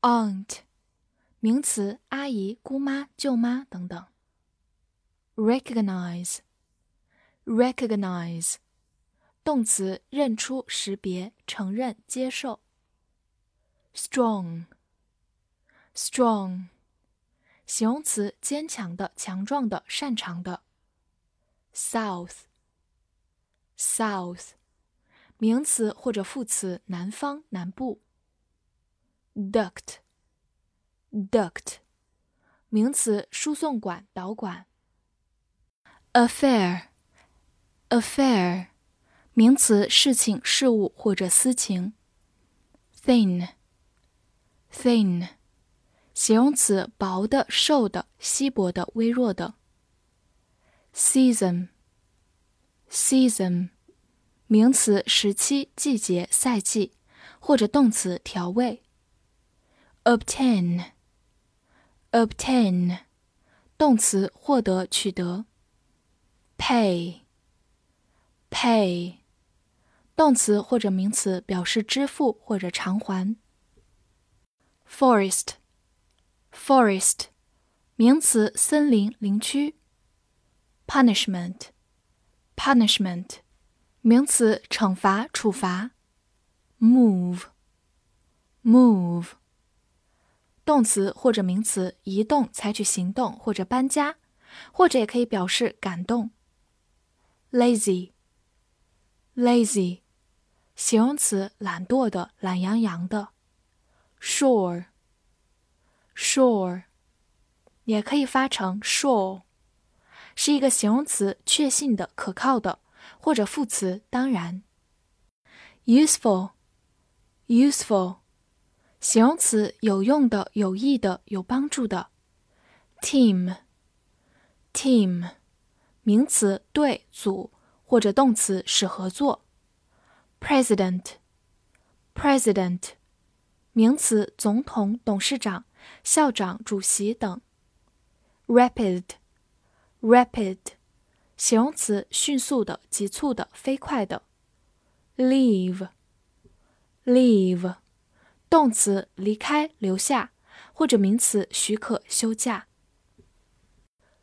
Aunt，名词，阿姨、姑妈、舅妈等等。Recognize，recognize，动词，认出、识别、承认、接受。Strong，strong，形容词，坚强的、强壮的、擅长的。South，south，名词或者副词，南方、南部。duct，duct，名词，输送管、导管。affair，affair，名词，事情、事物或者私情。thin，thin，形容词，薄的、瘦的、稀薄的、微弱的。season，season，名词，时期、季节、赛季，或者动词，调味。obtain，obtain，动词，获得、取得。pay，pay，动词或者名词，表示支付或者偿还。forest，forest，名词，森林、林区。punishment，punishment，名词，惩罚、处罚。move，move。 动词或者名词，移动、采取行动或者搬家，或者也可以表示感动。lazy，lazy，形容词，懒惰的、懒洋洋的。sure，sure，也可以发成 sure，是一个形容词，确信的、可靠的，或者副词，当然。useful，useful。形容词，有用的、有益的、有帮助的。team，team，名词，队、组，或者动词，使合作。president，president，名词，总统、董事长、校长、主席等。rapid，rapid，形容词，迅速的、急促的、飞快的。leave，leave。动词离开、留下，或者名词许可休假。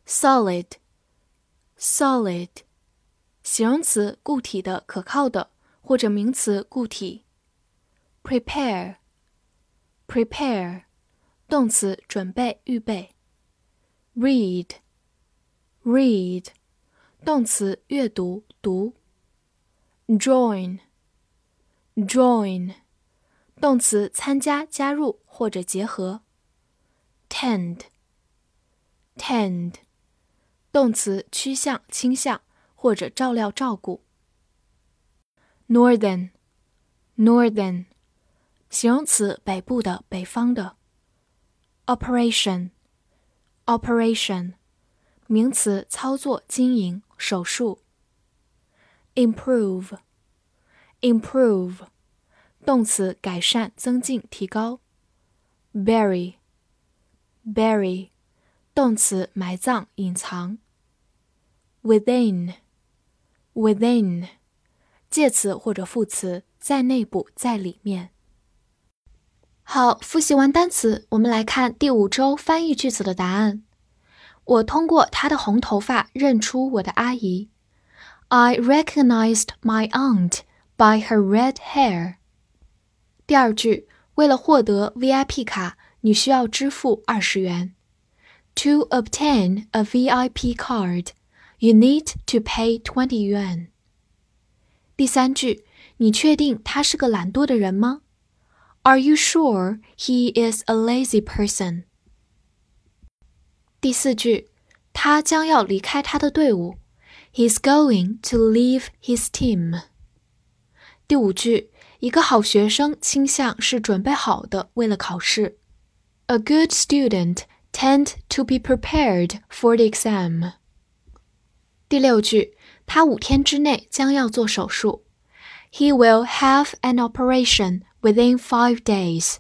solid，solid，形容词固体的、可靠的，或者名词固体。prepare，prepare，动词准备、预备。read，read，动词阅读、读。join，join。动词参加、加入或者结合。tend，tend，动词趋向、倾向或者照料、照顾。northern，northern，形容词北部的、北方的。operation，operation，名词操作、经营、手术。improve，improve。动词改善、增进、提高。bury，bury，动词埋葬、隐藏。within，within，介词或者副词在内部、在里面。好，复习完单词，我们来看第五周翻译句子的答案。我通过她的红头发认出我的阿姨。I recognized my aunt by her red hair. 第二句，为了获得 VIP 卡，你需要支付二十元。To obtain a VIP card, you need to pay twenty yuan. 第三句，你确定他是个懒惰的人吗？Are you sure he is a lazy person? 第四句，他将要离开他的队伍。He's going to leave his team. 第五句。 一个好学生倾向是准备好的，为了考试。A good student tend to be prepared for the exam. 第六句，他五天之内将要做手术。He will have an operation within five days.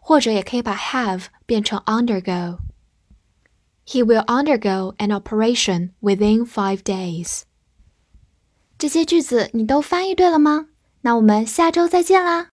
或者也可以把 have 变成 undergo。He will undergo an operation within five days. 这些句子你都翻译对了吗？ 那我们下周再见啦！